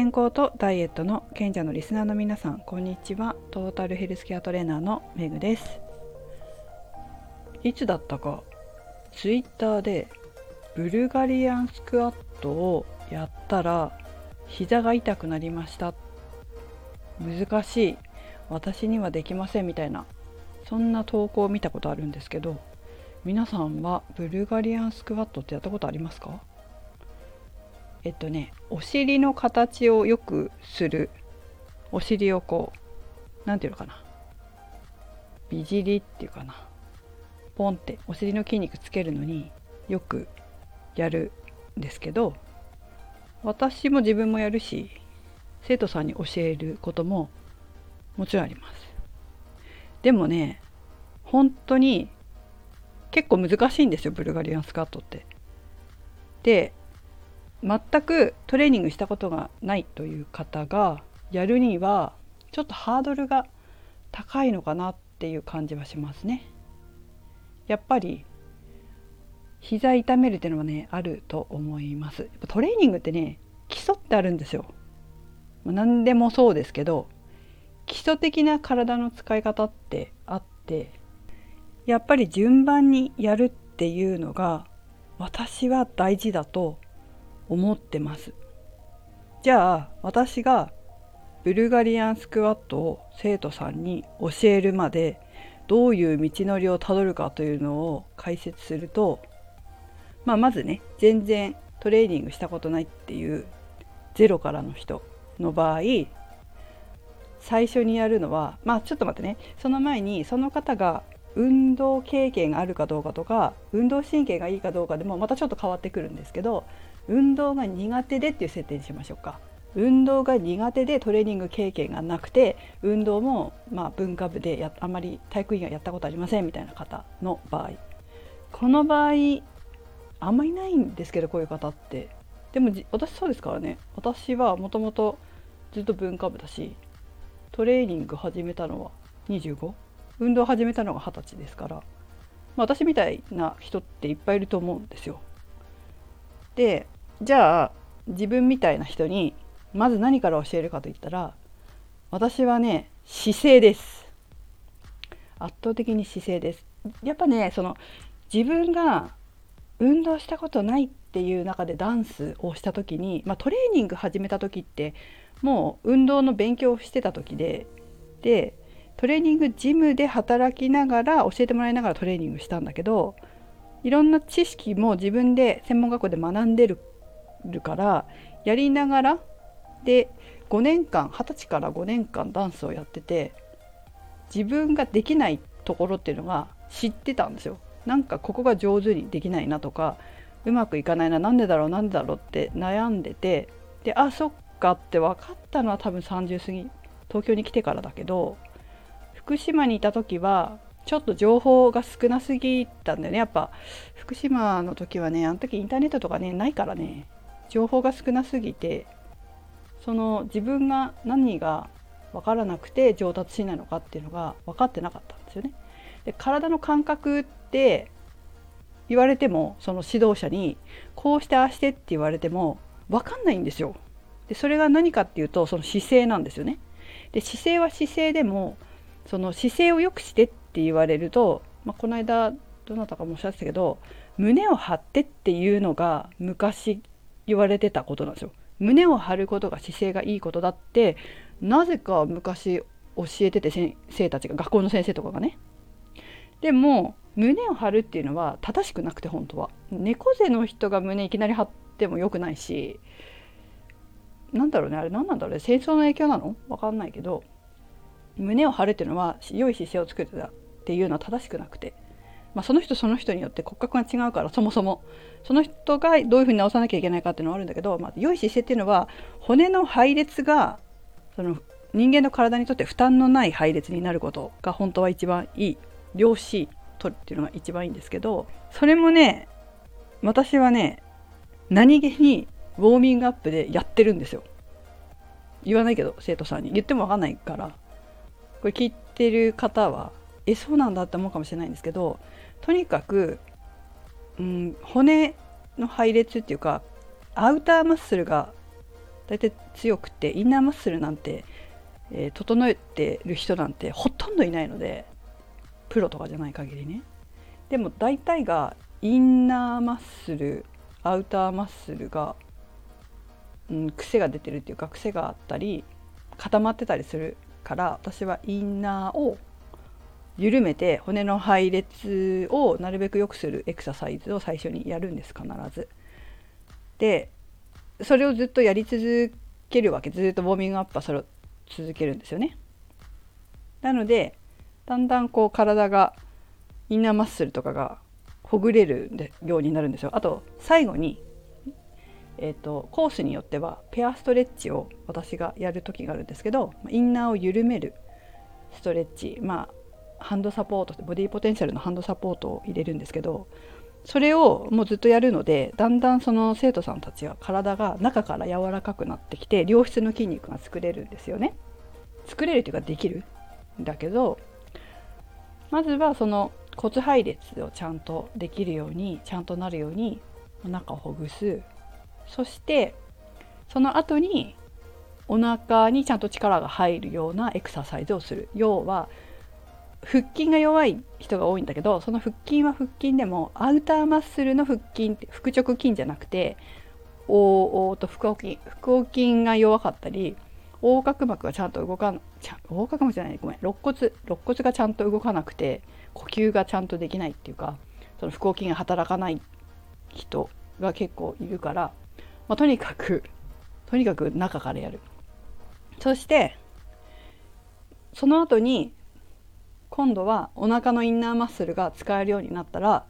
健康とダイエットの賢者のリスナーの皆さんこんにちは。トータルヘルスケアトレーナーのメグです。いつだったか。ツイッターでブルガリアンスクワットをやったら膝が痛くなりました。難しい。私にはできませんみたいな。そんな投稿を見たことあるんですけど皆さんはブルガリアンスクワットってやったことありますか？えっとねお尻の形をよくするお尻をこう何て言うのかな。美尻っていうかな。ポンってお尻の筋肉つけるのによくやるんですけど私も自分もやるし生徒さんに教えることももちろんあります。でもね本当に結構難しいんですよブルガリアンスカートって。で全くトレーニングしたことがないという方がやるにはちょっとハードルが高いのかなっていう感じはしますね。やっぱり膝痛めるっていうのはねあると思います。トレーニングってね基礎ってあるんですよ。何でもそうですけど基礎的な体の使い方ってあってやっぱり順番にやるっていうのが私は大事だと思ってます。じゃあ私がブルガリアンスクワットを生徒さんに教えるまでどういう道のりをたどるかというのを解説すると、まあ、まずね全然トレーニングしたことないっていうゼロからの人の場合最初にやるのはまあちょっと待ってねその前にその方が運動経験があるかどうかとか運動神経がいいかどうかでもまたちょっと変わってくるんですけど運動が苦手でっていう設定にしましょうか。運動が苦手でトレーニング経験がなくて運動もまあ文化部でやあまり体育以外やったことありませんみたいな方の場合この場合あんまりないんですけどこういう方ってでも私そうですからね私はもともとずっと文化部だしトレーニング始めたのは 25? 運動始めたのが20歳ですから、まあ、私みたいな人っていっぱいいると思うんですよ。でじゃあ自分みたいな人にまず何から教えるかといったら私はね姿勢です。圧倒的に姿勢です。やっぱねその自分が運動したことないっていう中でダンスをした時に、まあ、トレーニング始めた時ってもう運動の勉強をしてた時ででトレーニングジムで働きながら教えてもらいながらトレーニングしたんだけどいろんな知識も自分で専門学校で学んでるるからやりながらで5年間二十歳から5年間ダンスをやってて自分ができないところっていうのが知ってたんですよ。なんかここが上手にできないなとかうまくいかないななんでだろうなんでだろうって悩んでてであそっかって分かったのは多分30過ぎ東京に来てからだけど福島にいた時はちょっと情報が少なすぎたんだよねやっぱ福島の時はねあの時インターネットとかねないからね情報が少なすぎてその自分が何が分からなくて上達しないのかっていうのが分かってなかったんですよね。で体の感覚って言われてもその指導者にこうしてああしてって言われても分かんないんですよ。でそれが何かっていうとその姿勢なんですよね。で姿勢は姿勢でもその姿勢を良くしてって言われると、まあ、この間どなたかもおっしゃってたけど胸を張ってっていうのが昔言われてたことなんですよ。胸を張ることが姿勢がいいことだってなぜか昔教えてて先生たちが学校の先生とかがね。でも胸を張るっていうのは正しくなくて本当は猫背の人が胸いきなり張ってもよくないしなんだろうねあれ何なんだろうね戦争の影響なの？わかんないけど胸を張るっていうのは良い姿勢を作るっていうのは正しくなくて、まあ、その人その人によって骨格が違うからそもそも。その人がどういうふうに直さなきゃいけないかっていうのはあるんだけど、まあ、良い姿勢っていうのは骨の配列がその人間の体にとって負担のない配列になることが本当は一番いい。量子取るっていうのが一番いいんですけどそれもね私はね何気にウォーミングアップでやってるんですよ。言わないけど生徒さんに。言っても分かんないから。これ聞いてる方はえそうなんだって思うかもしれないんですけどとにかく、うん、骨の配列っていうかアウターマッスルが大体強くてインナーマッスルなんて、えー、整えてる人なんてほとんどいないのでプロとかじゃない限りね。でも大体がインナーマッスルアウターマッスルが、うん、癖が出てるっていうか癖があったり固まってたりするから私はインナーを緩めて骨の配列をなるべく良くするエクササイズを最初にやるんです必ず。でそれをずっとやり続けるわけずっとウォーミングアップはそれを続けるんですよね。なのでだんだんこう体がインナーマッスルとかがほぐれるようになるんですよ。あと最後に、えーと、コースによってはペアストレッチを私がやる時があるんですけどインナーを緩めるストレッチまあハンドサポートボディポテンシャルのハンドサポートを入れるんですけどそれをもうずっとやるのでだんだんその生徒さんたちは体が中から柔らかくなってきて良質の筋肉が作れるんですよね。作れるというかできるんだけどまずはその骨配列をちゃんとできるようにちゃんとなるようにお腹をほぐすそしてその後にお腹にちゃんと力が入るようなエクササイズをする要は腹筋が弱い人が多いんだけどその腹筋は腹筋でもアウターマッスルの腹筋って腹直筋じゃなくておおと腹横筋腹横筋が弱かったり横隔膜がちゃんと動かん横隔膜じゃないごめん肋骨肋骨がちゃんと動かなくて呼吸がちゃんとできないっていうかその腹横筋が働かない人が結構いるから、まあ、とにかくとにかく中からやる。そしてその後に今度はお腹のインナーマッスルが使えるようになったら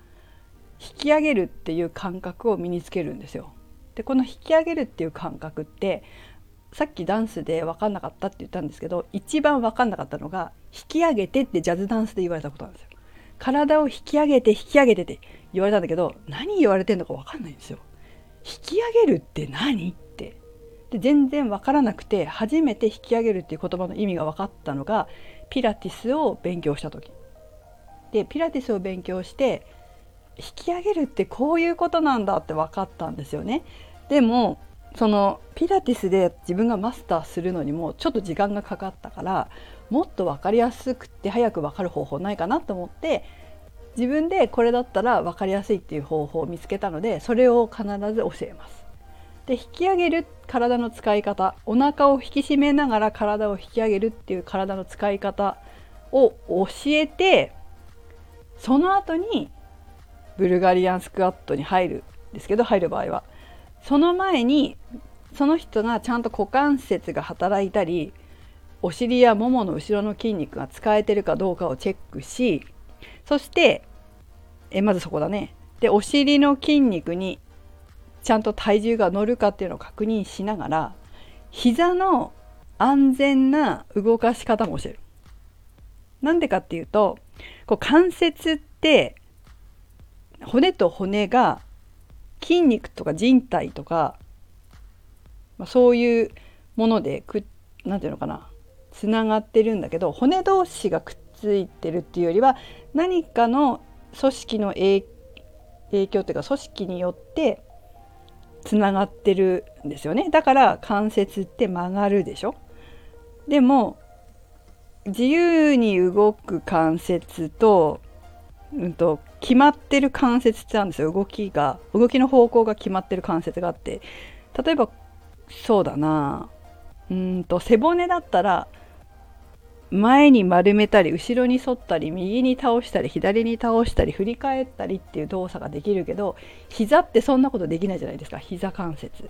引き上げるっていう感覚を身につけるんですよ。でこの引き上げるっていう感覚ってさっきダンスで分かんなかったって言ったんですけど一番分かんなかったのが引き上げてってジャズダンスで言われたことなんですよ。体を引き上げて引き上げてって言われたんだけど何言われてんのか分かんないんですよ。引き上げるって何ってで全然分からなくて初めて引き上げるっていう言葉の意味が分かったのがピラティスを勉強した時でピラティスを勉強して引き上げるってこういうことなんだって分かったんですよね。でもそのピラティスで自分がマスターするのにもちょっと時間がかかったからもっと分かりやすくて早く分かる方法ないかなと思って自分でこれだったら分かりやすいっていう方法を見つけたのでそれを必ず教えます。で引き上げる体の使い方。お腹を引き締めながら体を引き上げるっていう体の使い方を教えてその後にブルガリアンスクワットに入るんですけど入る場合は。その前にその人がちゃんと股関節が働いたりお尻やももの後ろの筋肉が使えてるかどうかをチェックしそしてえまずそこだね。でお尻の筋肉にちゃんと体重が乗るかっていうのを確認しながら膝の安全な動かし方も教える。なんでかっていうとこう関節って骨と骨が筋肉とか人体とか、まあ、そういうものでくなんていうのかなつながってるんだけど骨同士がくっついてるっていうよりは何かの組織の影響っていうか組織によってつながってるんですよね。だから関節って曲がるでしょ。でも自由に動く関節と,、うんと、決まってる関節ってあるんですよ。動きが動きの方向が決まってる関節があって。例えばそうだな。うんと背骨だったら前に丸めたり後ろに反ったり右に倒したり左に倒したり振り返ったりっていう動作ができるけど膝ってそんなことできないじゃないですか。膝関節。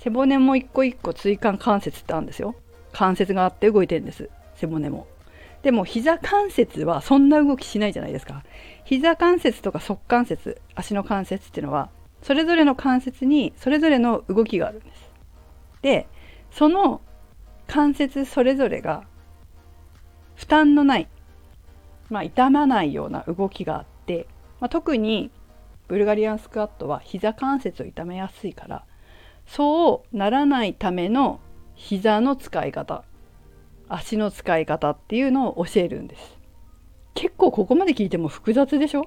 背骨も一個一個椎間関節ってあるんですよ。関節があって動いてるんです。背骨も。でも膝関節はそんな動きしないじゃないですか。膝関節とか側関節足の関節っていうのはそれぞれの関節にそれぞれの動きがあるんです。でその関節それぞれが負担のない、まあ、痛まないような動きがあって、まあ、特にブルガリアンスクワットは膝関節を痛めやすいからそうならないための膝の使い方足の使い方っていうのを教えるんです。結構ここまで聞いても複雑でしょ？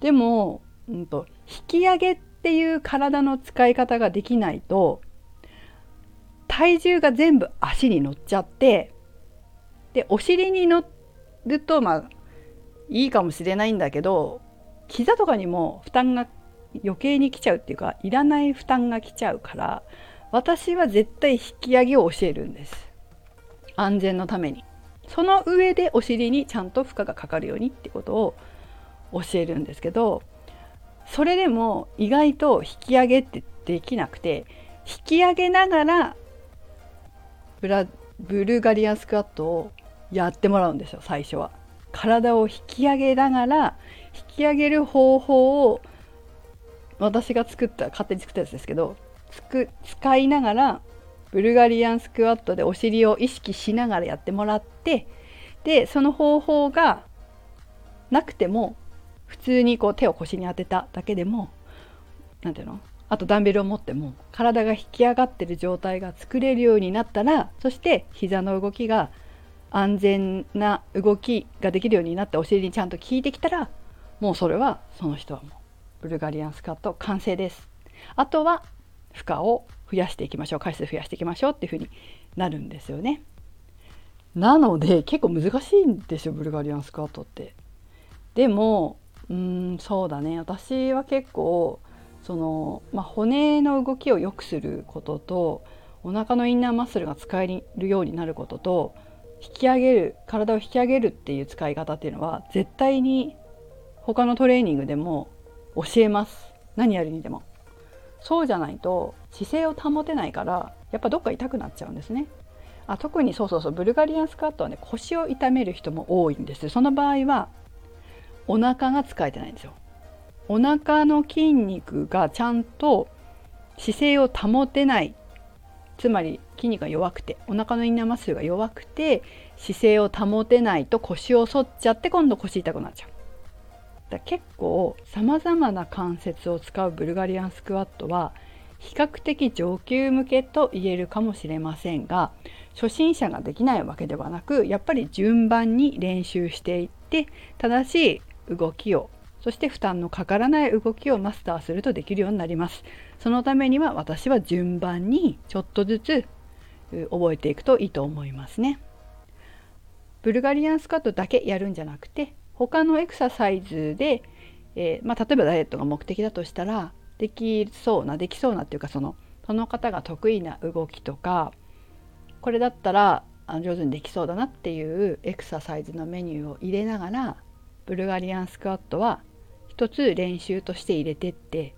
でも、うんと、引き上げっていう体の使い方ができないと体重が全部足に乗っちゃってでお尻に乗るとまあいいかもしれないんだけど膝とかにも負担が余計に来ちゃうっていうかいらない負担が来ちゃうから私は絶対引き上げを教えるんです。安全のために。その上でお尻にちゃんと負荷がかかるようにってことを教えるんですけどそれでも意外と引き上げってできなくて引き上げながらブラブルガリアンスクワットをやってもらうんですよ最初は。体を引き上げながら引き上げる方法を私が作った勝手に作ったやつですけどつく使いながらブルガリアンスクワットでお尻を意識しながらやってもらってでその方法がなくても普通にこう手を腰に当てただけでも何ていうの？あとダンベルを持っても体が引き上がってる状態が作れるようになったらそして膝の動きが安全な動きができるようになってお尻にちゃんと効いてきたらもうそれはその人はもうブルガリアンスカット完成です。あとは負荷を増やしていきましょう回数増やしていきましょうっていうふうになるんですよね。なので結構難しいんですよブルガリアンスクワットって。でもうんそうだね私は結構その、まあ、骨の動きを良くすることとお腹のインナーマッスルが使えるようになることと引き上げる体を引き上げるっていう使い方っていうのは絶対に他のトレーニングでも教えます。何やるにでも。そうじゃないと姿勢を保てないからやっぱどっか痛くなっちゃうんですね。あ特にそうそうそうブルガリアンスカットはね腰を痛める人も多いんですその場合はお腹が使えてないんですよ。お腹の筋肉がちゃんと姿勢を保てないつまり筋肉が弱くてお腹のインナーマッスルが弱くて姿勢を保てないと腰を反っちゃって今度腰痛くなっちゃう。だ結構さまざまな関節を使うブルガリアンスクワットは比較的上級向けと言えるかもしれませんが初心者ができないわけではなくやっぱり順番に練習していって正しい動きをそして負担のかからない動きをマスターするとできるようになります。そのためには私は順番にちょっとずつ覚えていくといいと思いますね。ブルガリアンスカットだけやるんじゃなくて他のエクササイズで、えー、まあ、例えばダイエットが目的だとしたらできそうなできそうなっていうかそのその方が得意な動きとかこれだったら上手にできそうだなっていうエクササイズのメニューを入れながらブルガリアンスクワットは一つ練習として入れてって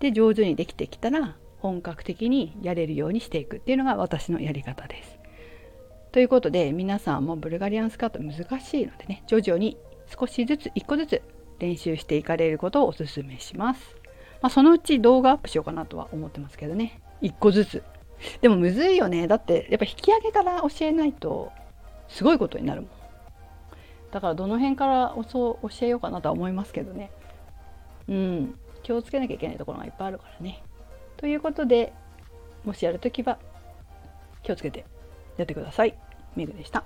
で上手にできてきたら本格的にやれるようにしていくっていうのが私のやり方です。ということで皆さんもブルガリアンスカット難しいのでね徐々に少しずつ1個ずつ練習していかれることをおすすめします。まあ、そのうち動画アップしようかなとは思ってますけどね1個ずつ。でもむずいよねだってやっぱ引き上げから教えないとすごいことになるもん。だからどの辺から教えようかなとは思いますけどね。うん気をつけなきゃいけないところがいっぱいあるからね。ということでもしやるときは気をつけてやってください。メグでした。